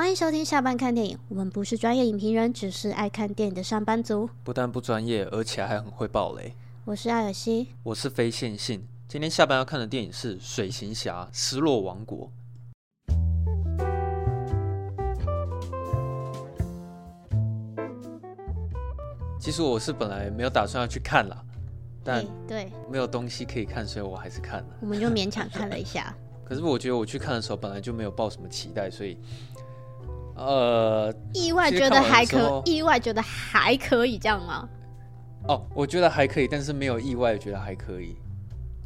欢迎收听下班看电影。我们不是专业影评人，只是爱看电影的上班族。不但不专业，而且还很会爆雷。我是艾尔西，我是非线性。今天下班要看的电影是《水行侠：失落王国》。其实我是本来没有打算要去看了，但对没有东西可以看，所以我还是看了。我们就勉强看了一下。可是我觉得我去看的时候本来就没有抱什么期待，所以。呃，意外觉得还可，意外觉得还可以这样吗？哦，我觉得还可以，但是没有意外觉得还可以，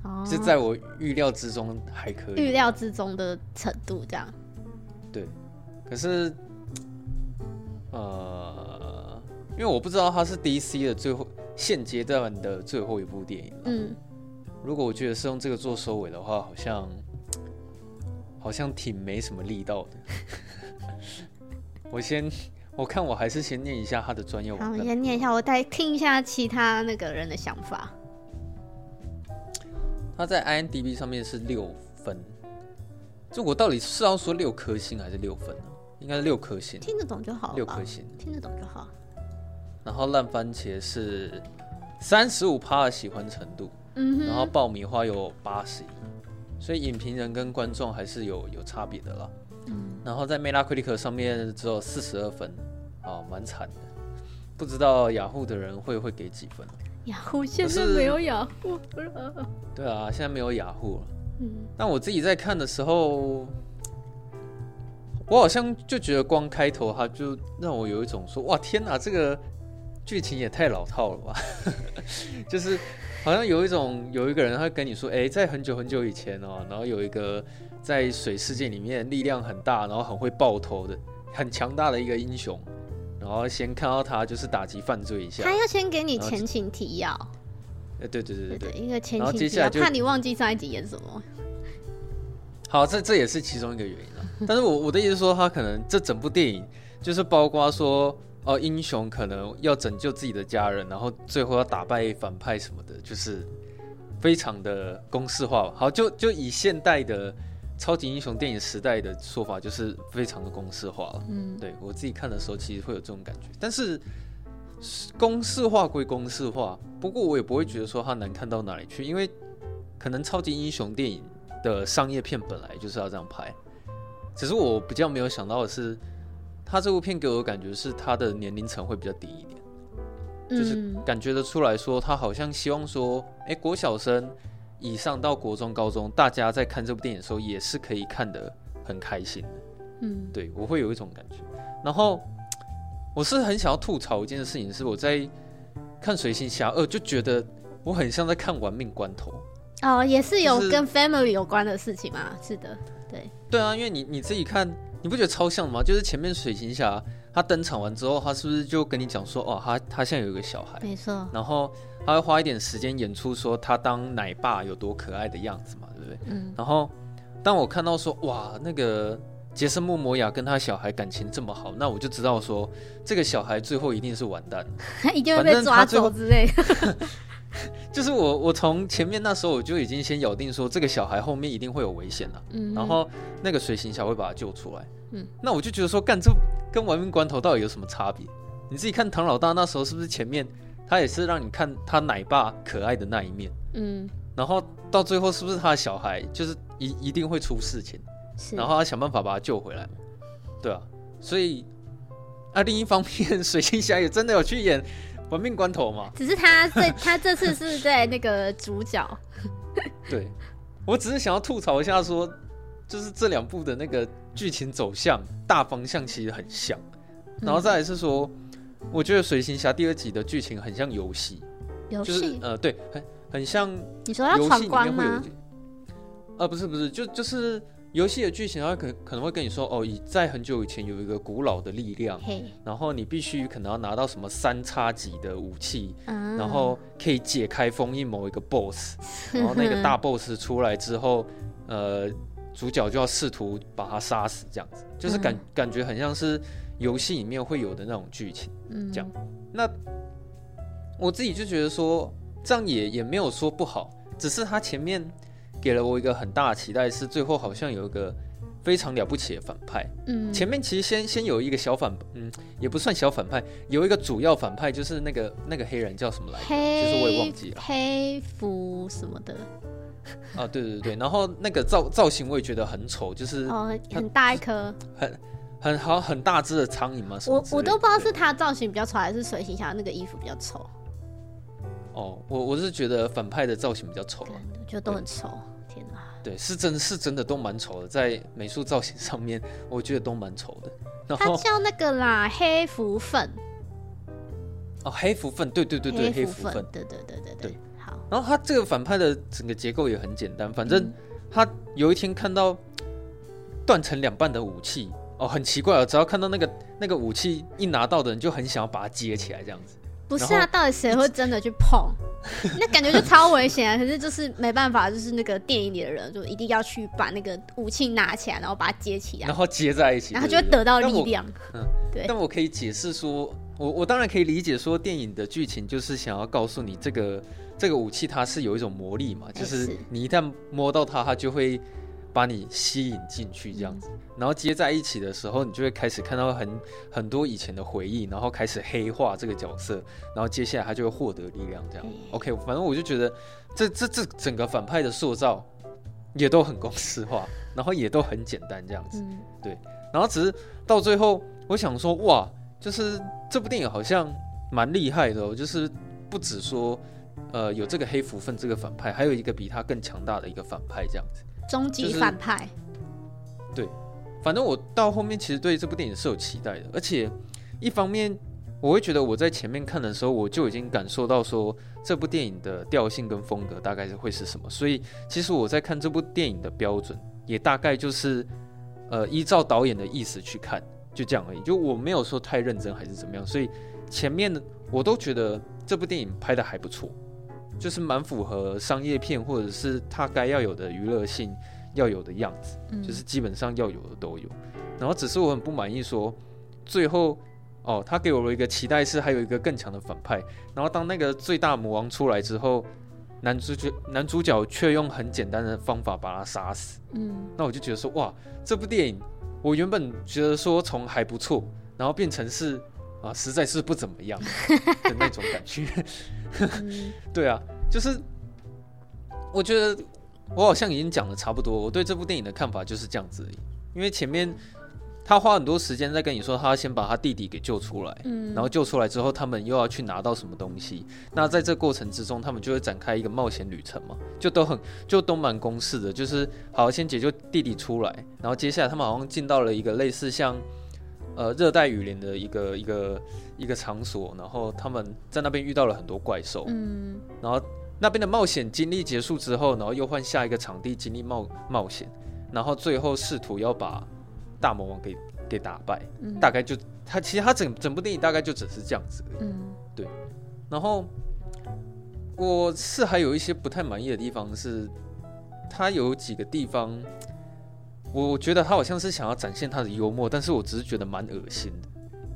哦，是在我预料之中还可以，预料之中的程度这样。对，可是，呃，因为我不知道它是 DC 的最后现阶段的最后一部电影。嗯，如果我觉得是用这个做收尾的话，好像好像挺没什么力道的。我先，我看我还是先念一下他的专业。好，先念一下，我再听一下其他那个人的想法。他在 INDB 上面是六分，这我到底是要说六颗星还是六分呢？应该是六颗星，听得懂就好。六颗星，听得懂就好。然后烂番茄是三十五趴的喜欢程度，嗯，然后爆米花有八十一，所以影评人跟观众还是有有差别的啦。嗯，然后在 Metacritic 上面只有四十二分，啊，蛮惨的。不知道雅虎的人会会给几分？雅虎现在没有雅虎了。对啊，现在没有雅虎了。嗯，但我自己在看的时候，我好像就觉得光开头它就让我有一种说，哇，天哪，这个剧情也太老套了吧？就是好像有一种有一个人他会跟你说，哎，在很久很久以前哦，然后有一个。在水世界里面，力量很大，然后很会爆头的，很强大的一个英雄。然后先看到他就是打击犯罪一下。他要先给你前情提要。对对对对对，一个前情提要，怕你忘记上一集演什么。好，这这也是其中一个原因啊。但是我我的意思是说，他可能这整部电影就是包括说，哦，英雄可能要拯救自己的家人，然后最后要打败反派什么的，就是非常的公式化。好，就就以现代的。超级英雄电影时代的说法就是非常的公式化了。嗯，对我自己看的时候，其实会有这种感觉。但是公式化归公式化，不过我也不会觉得说它难看到哪里去，因为可能超级英雄电影的商业片本来就是要这样拍。只是我比较没有想到的是，他这部片给我的感觉是他的年龄层会比较低一点，就是感觉得出来说他好像希望说，哎、欸，国小生。以上到国中、高中，大家在看这部电影的时候，也是可以看得很开心的。嗯，对，我会有一种感觉。然后，我是很想要吐槽一件事情，是我在看《水行侠二》，就觉得我很像在看《玩命关头》。哦，也是有跟 family 有关的事情吗？是的，对。对啊，因为你你自己看，你不觉得超像吗？就是前面水行侠他登场完之后，他是不是就跟你讲说，哦，他他现在有一个小孩，没错。然后。他会花一点时间演出说他当奶爸有多可爱的样子嘛，对不对？嗯。然后当我看到说哇，那个杰森·莫摩亚跟他小孩感情这么好，那我就知道说这个小孩最后一定是完蛋，一定会被抓走之类的。就是我我从前面那时候我就已经先咬定说这个小孩后面一定会有危险了。嗯。然后那个水行侠会把他救出来。嗯。那我就觉得说干这跟玩命关头到底有什么差别？你自己看唐老大那时候是不是前面？他也是让你看他奶爸可爱的那一面，嗯，然后到最后是不是他的小孩就是一一定会出事情，然后他想办法把他救回来，对啊，所以啊，另一方面，水行侠也真的有去演玩命关头嘛？只是他这 他这次是在那个主角，对，我只是想要吐槽一下说，就是这两部的那个剧情走向大方向其实很像，然后再来是说。我觉得《水行侠》第二集的剧情很像游戏，游戏就是呃，对，很很像。你说要闯关吗？呃，不是不是，就就是游戏的剧情，它可可能会跟你说，哦，以在很久以前有一个古老的力量，嘿。然后你必须可能要拿到什么三叉戟的武器，嗯、然后可以解开封印某一个 BOSS，然后那个大 BOSS 出来之后，呃，主角就要试图把他杀死，这样子，就是感、嗯、感觉很像是。游戏里面会有的那种剧情，嗯，这样，那我自己就觉得说，这样也也没有说不好，只是他前面给了我一个很大的期待，是最后好像有一个非常了不起的反派。嗯，前面其实先先有一个小反，嗯，也不算小反派，有一个主要反派就是那个那个黑人叫什么来着？黑就是我也忘记了，黑服什么的。啊，对对对，然后那个造造型我也觉得很丑，就是哦，很大一颗，很很好很大只的苍蝇嘛。我我都不知道是他造型比较丑，还是水行侠那个衣服比较丑。哦，我我是觉得反派的造型比较丑，啊，我觉得都很丑。对，是真是真的都蛮丑的，在美术造型上面，我觉得都蛮丑的。然后他叫那个啦，黑蝠粉。哦，黑蝠粉，对对对对，黑蝠粉，对对对对对。好，然后他这个反派的整个结构也很简单，反正他有一天看到断成两半的武器，哦，很奇怪哦，只要看到那个那个武器一拿到的人，就很想要把它接起来，这样子。不是啊，到底谁会真的去碰？那感觉就超危险啊！可是就是没办法，就是那个电影里的人就一定要去把那个武器拿起来，然后把它接起来，然后接在一起，然后就会得到力量。嗯，对。但我可以解释说，我我当然可以理解说，电影的剧情就是想要告诉你，这个这个武器它是有一种魔力嘛，就是你一旦摸到它，它就会。把你吸引进去这样子，然后接在一起的时候，你就会开始看到很很多以前的回忆，然后开始黑化这个角色，然后接下来他就会获得力量这样。OK，反正我就觉得这这这整个反派的塑造也都很公式化，然后也都很简单这样子。对，然后只是到最后，我想说哇，就是这部电影好像蛮厉害的哦，就是不止说呃有这个黑福分这个反派，还有一个比他更强大的一个反派这样子。终极反派，就是，对，反正我到后面其实对这部电影是有期待的，而且一方面我会觉得我在前面看的时候，我就已经感受到说这部电影的调性跟风格大概是会是什么，所以其实我在看这部电影的标准也大概就是呃依照导演的意思去看，就这样而已，就我没有说太认真还是怎么样，所以前面我都觉得这部电影拍的还不错。就是蛮符合商业片或者是它该要有的娱乐性要有的样子，嗯，就是基本上要有的都有。然后只是我很不满意说，说最后哦，他给我了一个期待是还有一个更强的反派。然后当那个最大魔王出来之后，男主角男主角却用很简单的方法把他杀死。嗯，那我就觉得说哇，这部电影我原本觉得说从还不错，然后变成是。啊，实在是不怎么样 的那种感觉。对啊，就是我觉得我好像已经讲的差不多，我对这部电影的看法就是这样子而已。因为前面他花很多时间在跟你说，他先把他弟弟给救出来，然后救出来之后，他们又要去拿到什么东西。那在这过程之中，他们就会展开一个冒险旅程嘛，就都很就都蛮公式的，就是好先解救弟弟出来，然后接下来他们好像进到了一个类似像。呃，热带雨林的一个一个一个场所，然后他们在那边遇到了很多怪兽，嗯，然后那边的冒险经历结束之后，然后又换下一个场地经历冒冒险，然后最后试图要把大魔王给给打败，嗯，大概就他其实他整整部电影大概就只是这样子，嗯，对，然后我是还有一些不太满意的地方是，他有几个地方。我觉得他好像是想要展现他的幽默，但是我只是觉得蛮恶心的，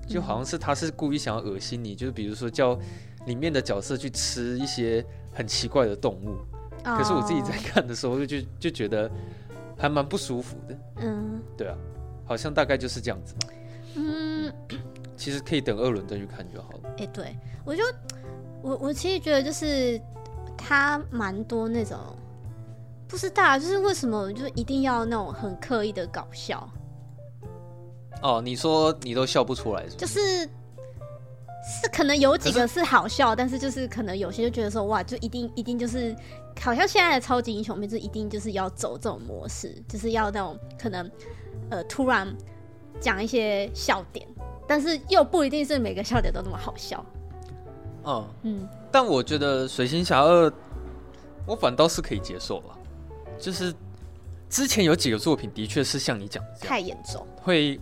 就好像是他是故意想要恶心你，就是比如说叫里面的角色去吃一些很奇怪的动物，可是我自己在看的时候就就就觉得还蛮不舒服的。嗯，对啊，好像大概就是这样子吧。嗯，其实可以等二轮再去看就好了。哎，对，我就我我其实觉得就是他蛮多那种。不知道，就是为什么就一定要那种很刻意的搞笑？哦，你说你都笑不出来是不是？就是是可能有几个是好笑，但是就是可能有些就觉得说哇，就一定一定就是好像现在的超级英雄片就一定就是要走这种模式，就是要那种可能呃突然讲一些笑点，但是又不一定是每个笑点都那么好笑。嗯嗯，但我觉得《水星侠二》我反倒是可以接受了。就是之前有几个作品的确是像你讲的这样，太严重，会，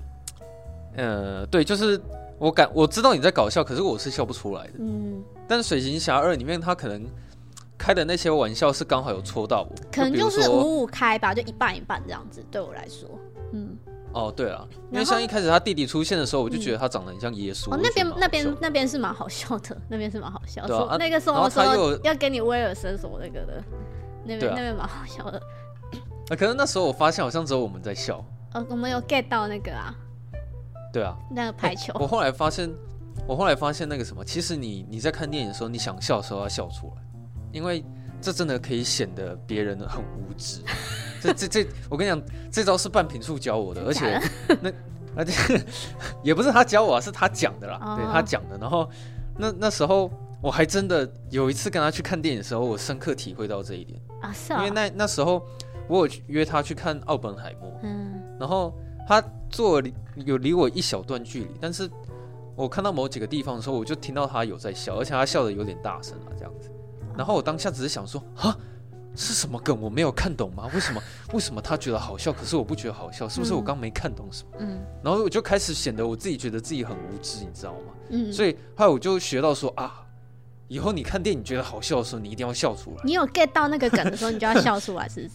呃，对，就是我感我知道你在搞笑，可是我是笑不出来的。嗯，但是《水行侠二》里面他可能开的那些玩笑是刚好有戳到我，可能就是五五开吧，就一半一半这样子。对我来说，嗯，哦，对啊，因为像一开始他弟弟出现的时候，我就觉得他长得很像耶稣。哦，那边那边那边是蛮好笑的，那边是蛮好笑的。啊、那个时候说要给你威尔森什么那个的。那边、啊、那边蛮好笑的，啊，可能那时候我发现好像只有我们在笑，哦，我们有 get 到那个啊。对啊，那个排球。我后来发现，我后来发现那个什么，其实你你在看电影的时候，你想笑的时候要笑出来，因为这真的可以显得别人很无知。这这这，我跟你讲，这招是半瓶醋教我的，而且那而且 也不是他教我啊，是他讲的啦，哦、对他讲的。然后那那时候我还真的有一次跟他去看电影的时候，我深刻体会到这一点啊，是啊，因为那那时候我有约他去看奥本海默，嗯，然后他坐有离我一小段距离，但是我看到某几个地方的时候，我就听到他有在笑，而且他笑的有点大声啊，这样子。然后我当下只是想说，哈。是什么梗？我没有看懂吗？为什么？为什么他觉得好笑，可是我不觉得好笑？是不是我刚没看懂什么？嗯，然后我就开始显得我自己觉得自己很无知，你知道吗？嗯，所以后来我就学到说啊，以后你看电影觉得好笑的时候，你一定要笑出来。你有 get 到那个梗的时候，你就要笑出来，是不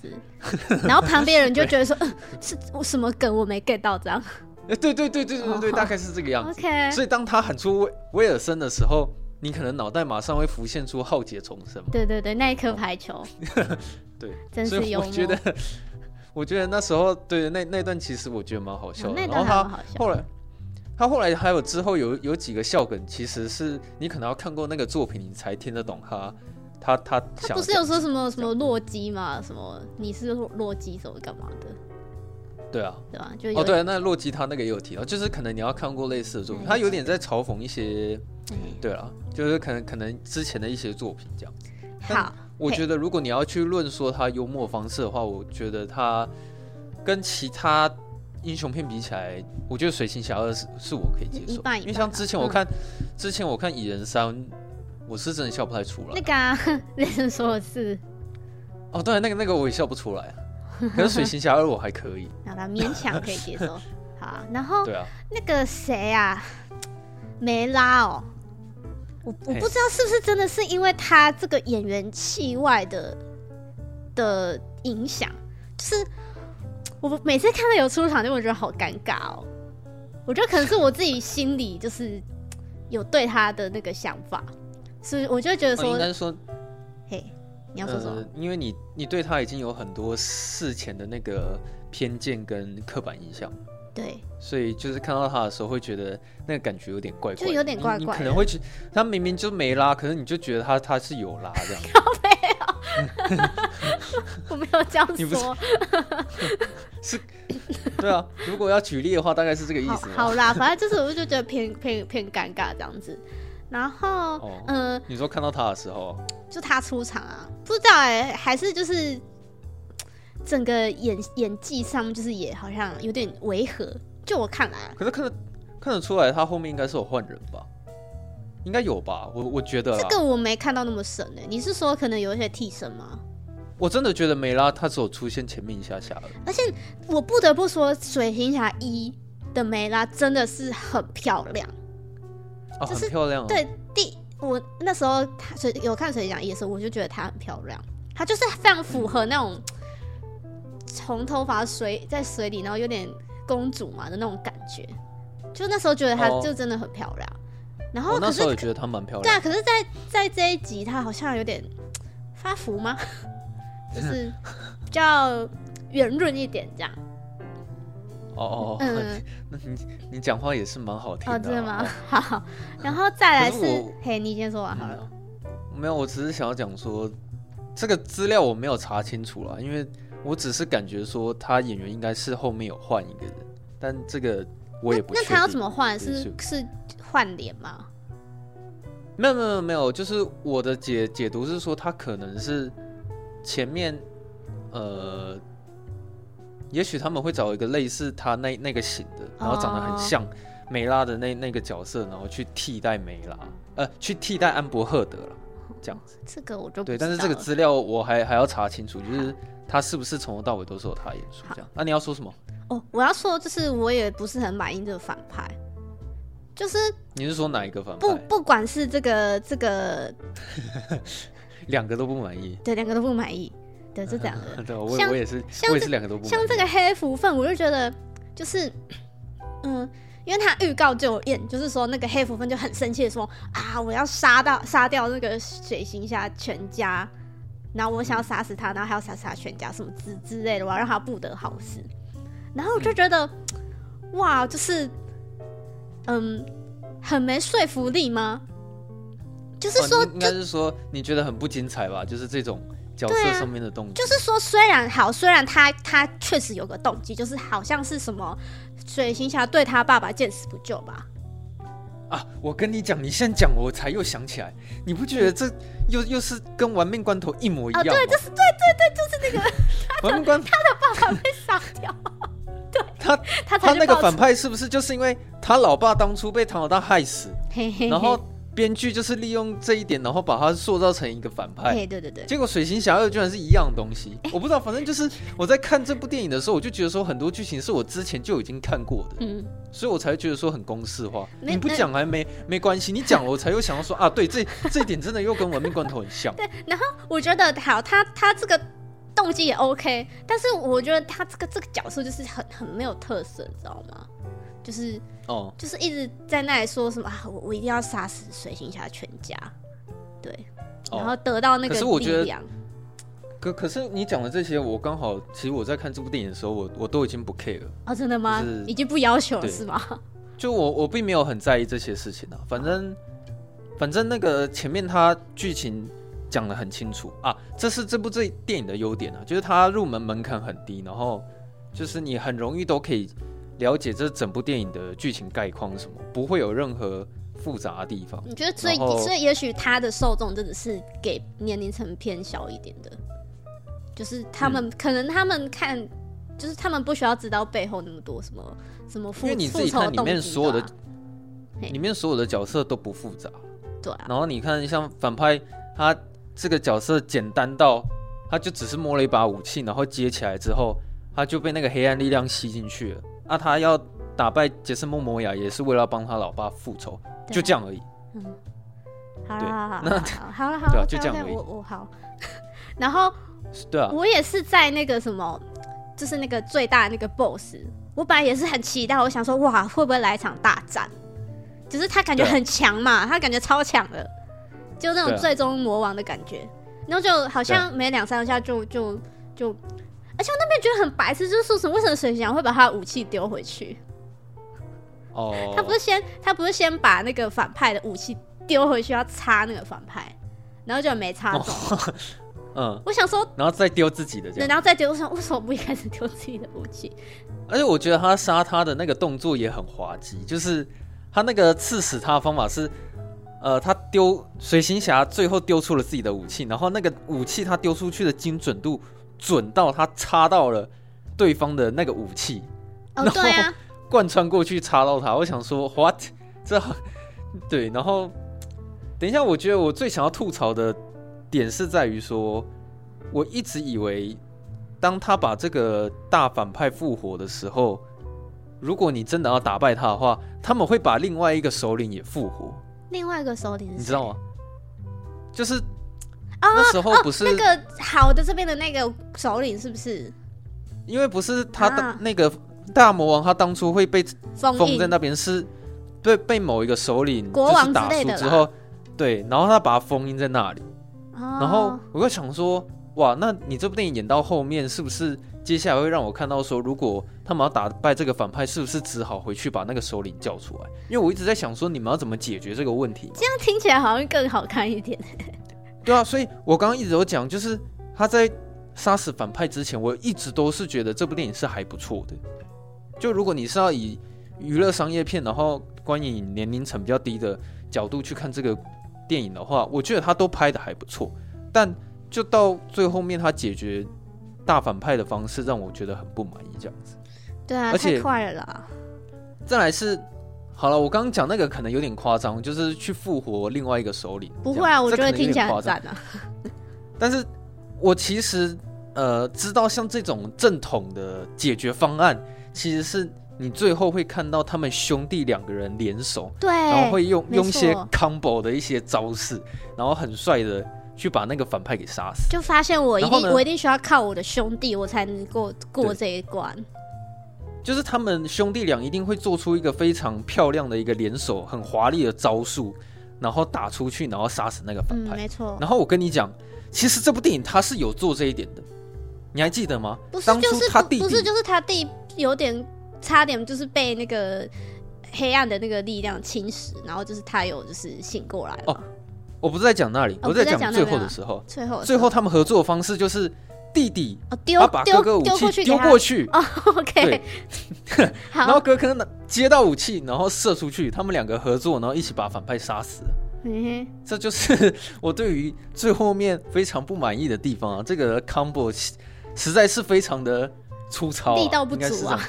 是？然后旁边人就觉得说，嗯，是我什么梗我没 get 到这样？哎，对对对对对对，大概是这个样子。OK，所以当他喊出威威尔森的时候。你可能脑袋马上会浮现出浩劫重生。对对对，那一颗排球。对，真是幽默。我觉得，我觉得那时候对那那段其实我觉得蛮好笑的。那段还蛮好笑。后来，他后来还有之后有有几个笑梗，其实是你可能要看过那个作品，你才听得懂他他他。他不是有说什么什么洛基吗？什么你是洛基什么干嘛的？对啊，对啊，就哦对，那洛基他那个也有提到，就是可能你要看过类似的作品，他有点在嘲讽一些。对啊，就是可能可能之前的一些作品这样子。好，我觉得如果你要去论说他幽默方式的话，我觉得他跟其他英雄片比起来，我觉得水行侠二是是我可以接受。因为像之前我看，之前我看蚁人三，我是真的笑不太出来。那个啊，那人说的是。哦，对，那个那个我也笑不出来。可是水行侠二我还可以。好吧，勉强可以接受。好，然后对啊，那个谁啊，梅拉哦。我我不知道是不是真的是因为他这个演员气外的的影响，就是我每次看到有出场就会觉得好尴尬哦。我觉得可能是我自己心里就是有对他的那个想法，所以我就觉得说，应该说，嘿，你要说什么？呃，因为你你对他已经有很多事前的那个偏见跟刻板印象。对，所以就是看到他的时候，会觉得那个感觉有点怪怪，就有点怪怪。你可能会觉得他明明就没拉，可是你就觉得他他是有拉这样。没有，我没有这样说。是，对啊。如果要举例的话，大概是这个意思好。好啦，反正就是我就觉得偏偏偏尴尬这样子。然后，哦、呃，你说看到他的时候，就他出场啊，不知道哎、欸，还是就是。整个演演技上就是也好像有点违和，就我看来，可是看得看得出来，他后面应该是有换人吧？应该有吧？我我觉得这个我没看到那么神诶。你是说可能有一些替身吗？我真的觉得梅拉她只有出现前面一下下而且我不得不说，《水行侠一》的梅拉真的是很漂亮，哦，很漂亮。对，第我那时候水有看《水行侠一》的时候，我就觉得她很漂亮，她就是非常符合那种。红头发水在水里，然后有点公主嘛的那种感觉，就那时候觉得她就真的很漂亮。哦、然后那时候也觉得她蛮漂亮。对啊，可是在，在在这一集，她好像有点 发福吗？就是比较圆润一点这样。哦哦，嗯，那你你讲话也是蛮好听的。啊哦，真的吗？好，然后再来是，是嘿，你先说完好了。没有，我只是想要讲说，这个资料我没有查清楚了，因为。我只是感觉说他演员应该是后面有换一个人，但这个我也不。那他要怎么换？是是换脸吗？没有没有没有，就是我的解解读是说他可能是前面呃，也许他们会找一个类似他那那个型的，然后长得很像梅拉的那那个角色，然后去替代梅拉，呃，去替代安博赫德了，这样子。这个我就对，但是这个资料我还还要查清楚，就是。他是不是从头到尾都是有他演出这样？那、啊、你要说什么？哦，我要说就是我也不是很满意这个反派，就是你是说哪一个反派？不，不管是这个这个，两个都不满意。对，两个都不满意。对，是这样的。对，我我也是，我也是两个都不满意。像这个黑福分，我就觉得就是，嗯，因为他预告就有演，就是说那个黑福分就很生气的说啊，我要杀到杀掉那个水行侠全家。然后我想要杀死他，然后还要杀死他全家什么之之类的，我要让他不得好死。然后我就觉得，嗯、哇，就是，嗯，很没说服力吗？就是说，哦、应该是说你觉得很不精彩吧？就是这种角色上面的动机、啊。就是说，虽然好，虽然他他确实有个动机，就是好像是什么水行侠对他爸爸见死不救吧。啊！我跟你讲，你现在讲，我才又想起来，你不觉得这又又是跟玩命关头一模一样吗？啊，对，就是对对对，就是那个 玩命关头，他的爸爸被杀掉。对，他他他那个反派是不是就是因为他老爸当初被唐老大害死，然后？编剧就是利用这一点，然后把它塑造成一个反派。对对对。结果水行侠二居然是一样东西，我不知道，反正就是我在看这部电影的时候，我就觉得说很多剧情是我之前就已经看过的，嗯，所以我才觉得说很公式化。你不讲还没没关系，你讲了我才又想到说啊，对，这这一点真的又跟玩命关头很像。对，然后我觉得好，他他这个动机也 OK，但是我觉得他这个这个角色就是很很没有特色，你知道吗？就是哦，就是一直在那里说什么啊，我我一定要杀死水行侠全家，对，然后得到那个力量。可是我觉得，可可是你讲的这些，我刚好其实我在看这部电影的时候，我我都已经不 care 了啊。真的吗？就是、已经不要求了是吗？就我我并没有很在意这些事情啊，反正反正那个前面他剧情讲的很清楚啊，这是这部这电影的优点啊，就是它入门门槛很低，然后就是你很容易都可以。了解这整部电影的剧情概况是什么，不会有任何复杂的地方。你觉得最所以也许他的受众真的是给年龄层偏小一点的，就是他们、嗯、可能他们看，就是他们不需要知道背后那么多什么什么复，因为你自己看里面所有的，里面所有的角色都不复杂，对、啊。然后你看像反派，他这个角色简单到，他就只是摸了一把武器，然后接起来之后，他就被那个黑暗力量吸进去了。那、啊、他要打败杰森·莫摩亚，也是为了帮他老爸复仇，就这样而已。嗯，好了好好，那好了好了，就这样而已。我我好，然后对啊，我也是在那个什么，就是那个最大的那个 BOSS，我本来也是很期待，我想说哇，会不会来一场大战？只是他感觉很强嘛，他感觉超强的，就那种最终魔王的感觉。然后就好像没两三下就就就。而且我那边觉得很白痴，就是说什么为什么水行侠会把他的武器丢回去？哦、oh.，他不是先他不是先把那个反派的武器丢回去，要插那个反派，然后就没插中。Oh. 嗯，我想说，然后再丢自己的这样，然后再丢，我想为什么不一开始丢自己的武器？而且我觉得他杀他的那个动作也很滑稽，就是他那个刺死他的方法是，呃，他丢水行侠最后丢出了自己的武器，然后那个武器他丢出去的精准度。准到他插到了对方的那个武器，哦、然后贯穿过去插到他。我想说，what？这对，然后等一下，我觉得我最想要吐槽的点是在于说，我一直以为当他把这个大反派复活的时候，如果你真的要打败他的话，他们会把另外一个首领也复活。另外一个首领？你知道吗？就是。哦、那时候不是、哦、那个好的这边的那个首领是不是？因为不是他的那个大魔王，他当初会被封在那边，是被被某一个首领国王就是打输之后，对，然后他把他封印在那里。哦、然后我就想说，哇，那你这部电影演到后面，是不是接下来会让我看到说，如果他们要打败这个反派，是不是只好回去把那个首领叫出来？因为我一直在想说，你们要怎么解决这个问题？这样听起来好像更好看一点。对啊，所以我刚刚一直有讲，就是他在杀死反派之前，我一直都是觉得这部电影是还不错的。就如果你是要以娱乐商业片，然后观影年龄层比较低的角度去看这个电影的话，我觉得他都拍的还不错。但就到最后面，他解决大反派的方式让我觉得很不满意，这样子。对啊，而且太快了啦。再来是。好了，我刚刚讲那个可能有点夸张，就是去复活另外一个首领。不会啊，我觉得听起来很赞啊。但是，我其实呃知道，像这种正统的解决方案，其实是你最后会看到他们兄弟两个人联手，对，然后会用用一些 combo 的一些招式，然后很帅的去把那个反派给杀死。就发现我一定我一定需要靠我的兄弟，我才能过过这一关。就是他们兄弟俩一定会做出一个非常漂亮的一个联手，很华丽的招数，然后打出去，然后杀死那个反派。嗯，没错。然后我跟你讲，其实这部电影他是有做这一点的，你还记得吗？不是，就是他弟弟，不是就是他弟有点差点就是被那个黑暗的那个力量侵蚀，然后就是他有就是醒过来了。哦，我不是在讲那里，我在讲最后的时候，最后最后他们合作的方式就是弟弟丢把哥哥武器丢过去。哦，OK，然后哥哥接到武器，然后射出去，他们两个合作，然后一起把反派杀死。嗯，这就是我对于最后面非常不满意的地方啊！这个 combo 实在是非常的粗糙，力道不足啊。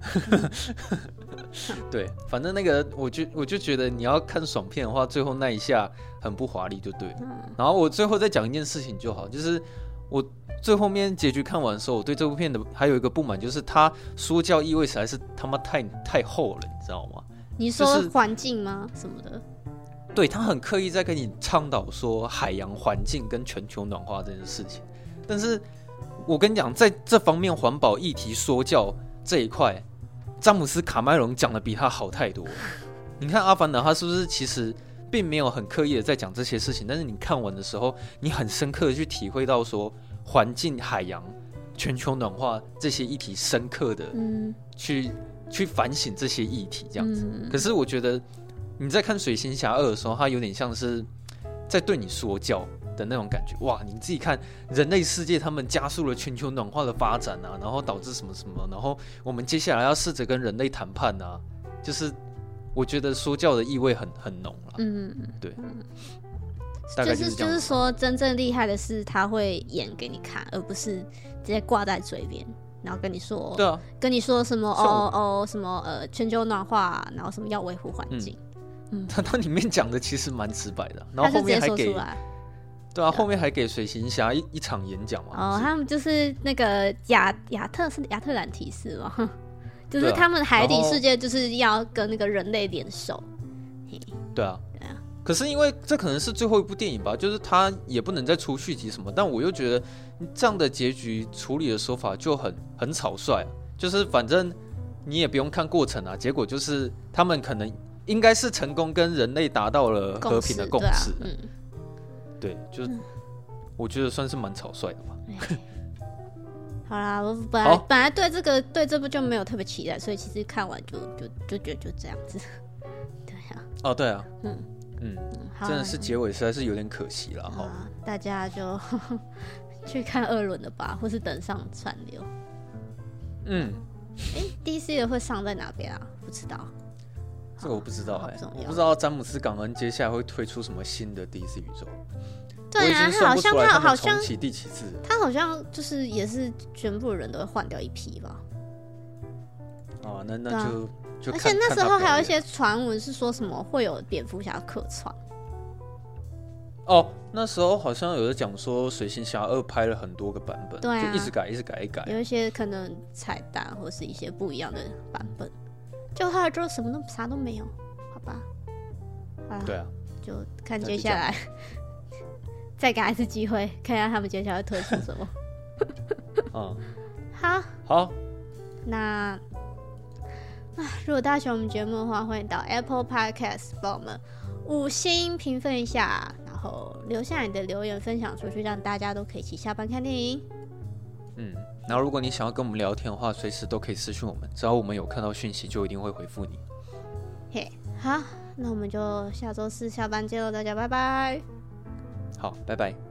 对，反正那个，我就我就觉得你要看爽片的话，最后那一下很不华丽，就对。然后我最后再讲一件事情就好，就是我最后面结局看完的时候，我对这部片的还有一个不满，就是它说教意味实在是他妈太太厚了，你知道吗？你说环境吗？什么的？对，他很刻意在跟你倡导说海洋环境跟全球暖化这件事情，但是我跟你讲，在这方面环保议题说教这一块，詹姆斯卡麦隆讲的比他好太多。你看《阿凡达》，他是不是其实并没有很刻意的在讲这些事情？但是你看完的时候，你很深刻的去体会到说环境、海洋、全球暖化这些议题，深刻的去去反省这些议题，这样子。可是我觉得。你在看《水行侠二》的时候，它有点像是在对你说教的那种感觉。哇，你自己看，人类世界他们加速了全球暖化的发展啊，然后导致什么什么，然后我们接下来要试着跟人类谈判啊，就是我觉得说教的意味很很浓了。嗯嗯，对。大概就是就是说，真正厉害的是他会演给你看，而不是直接挂在嘴边。然后跟你说，对啊，跟你说什么哦哦什么呃全球暖化，然后什么要维护环境。嗯 他他里面讲的其实蛮直白的，然后后面还给，对啊，后面还给水行侠一一场演讲嘛。哦，他们就是那个亚亚特是亚特兰提斯吗？就是他们海底世界就是要跟那个人类联手。对啊，对啊。可是因为这可能是最后一部电影吧，就是他也不能再出续集什么，但我又觉得这样的结局处理的手法就很很草率，就是反正你也不用看过程啊，结果就是他们可能。应该是成功跟人类达到了和平的共识，对，啊嗯、对，就是我觉得算是蛮草率的吧。好啦，我本来好本来对这个对这部就没有特别期待，所以其实看完就就就觉得就这样子。对啊。哦，对啊。嗯嗯，真的是结尾实在是有点可惜了哈。大家就 去看二轮的吧，或是等上串流。嗯。哎，DC 的会上在哪边啊？不知道。这个我不知道哎，我不知道詹姆斯·港恩接下来会推出什么新的 DC 宇宙。对啊，他好像他好像第几次？他好像就是也是全部人都会换掉一批吧。哦，那那就就而且那时候还有一些传闻是说什么会有蝙蝠侠客串。哦，那时候好像有人讲说水行侠二拍了很多个版本，对，就一直改，一直改，一改。有一些可能彩蛋或是一些不一样的版本。就他之后什么都啥都没有，好吧？好对啊，就看接下来，再给他一次机会，看一下他们接下来会推出什么。嗯 好，好，那啊，如果大家喜欢我们节目的话，欢迎到 Apple Podcast 帮我们五星评分一下，然后留下你的留言分享出去，让大家都可以一起下班看电影。嗯。然后，如果你想要跟我们聊天的话，随时都可以私讯我们，只要我们有看到讯息，就一定会回复你。嘿，好，那我们就下周四下班见喽，大家拜拜。好，拜拜。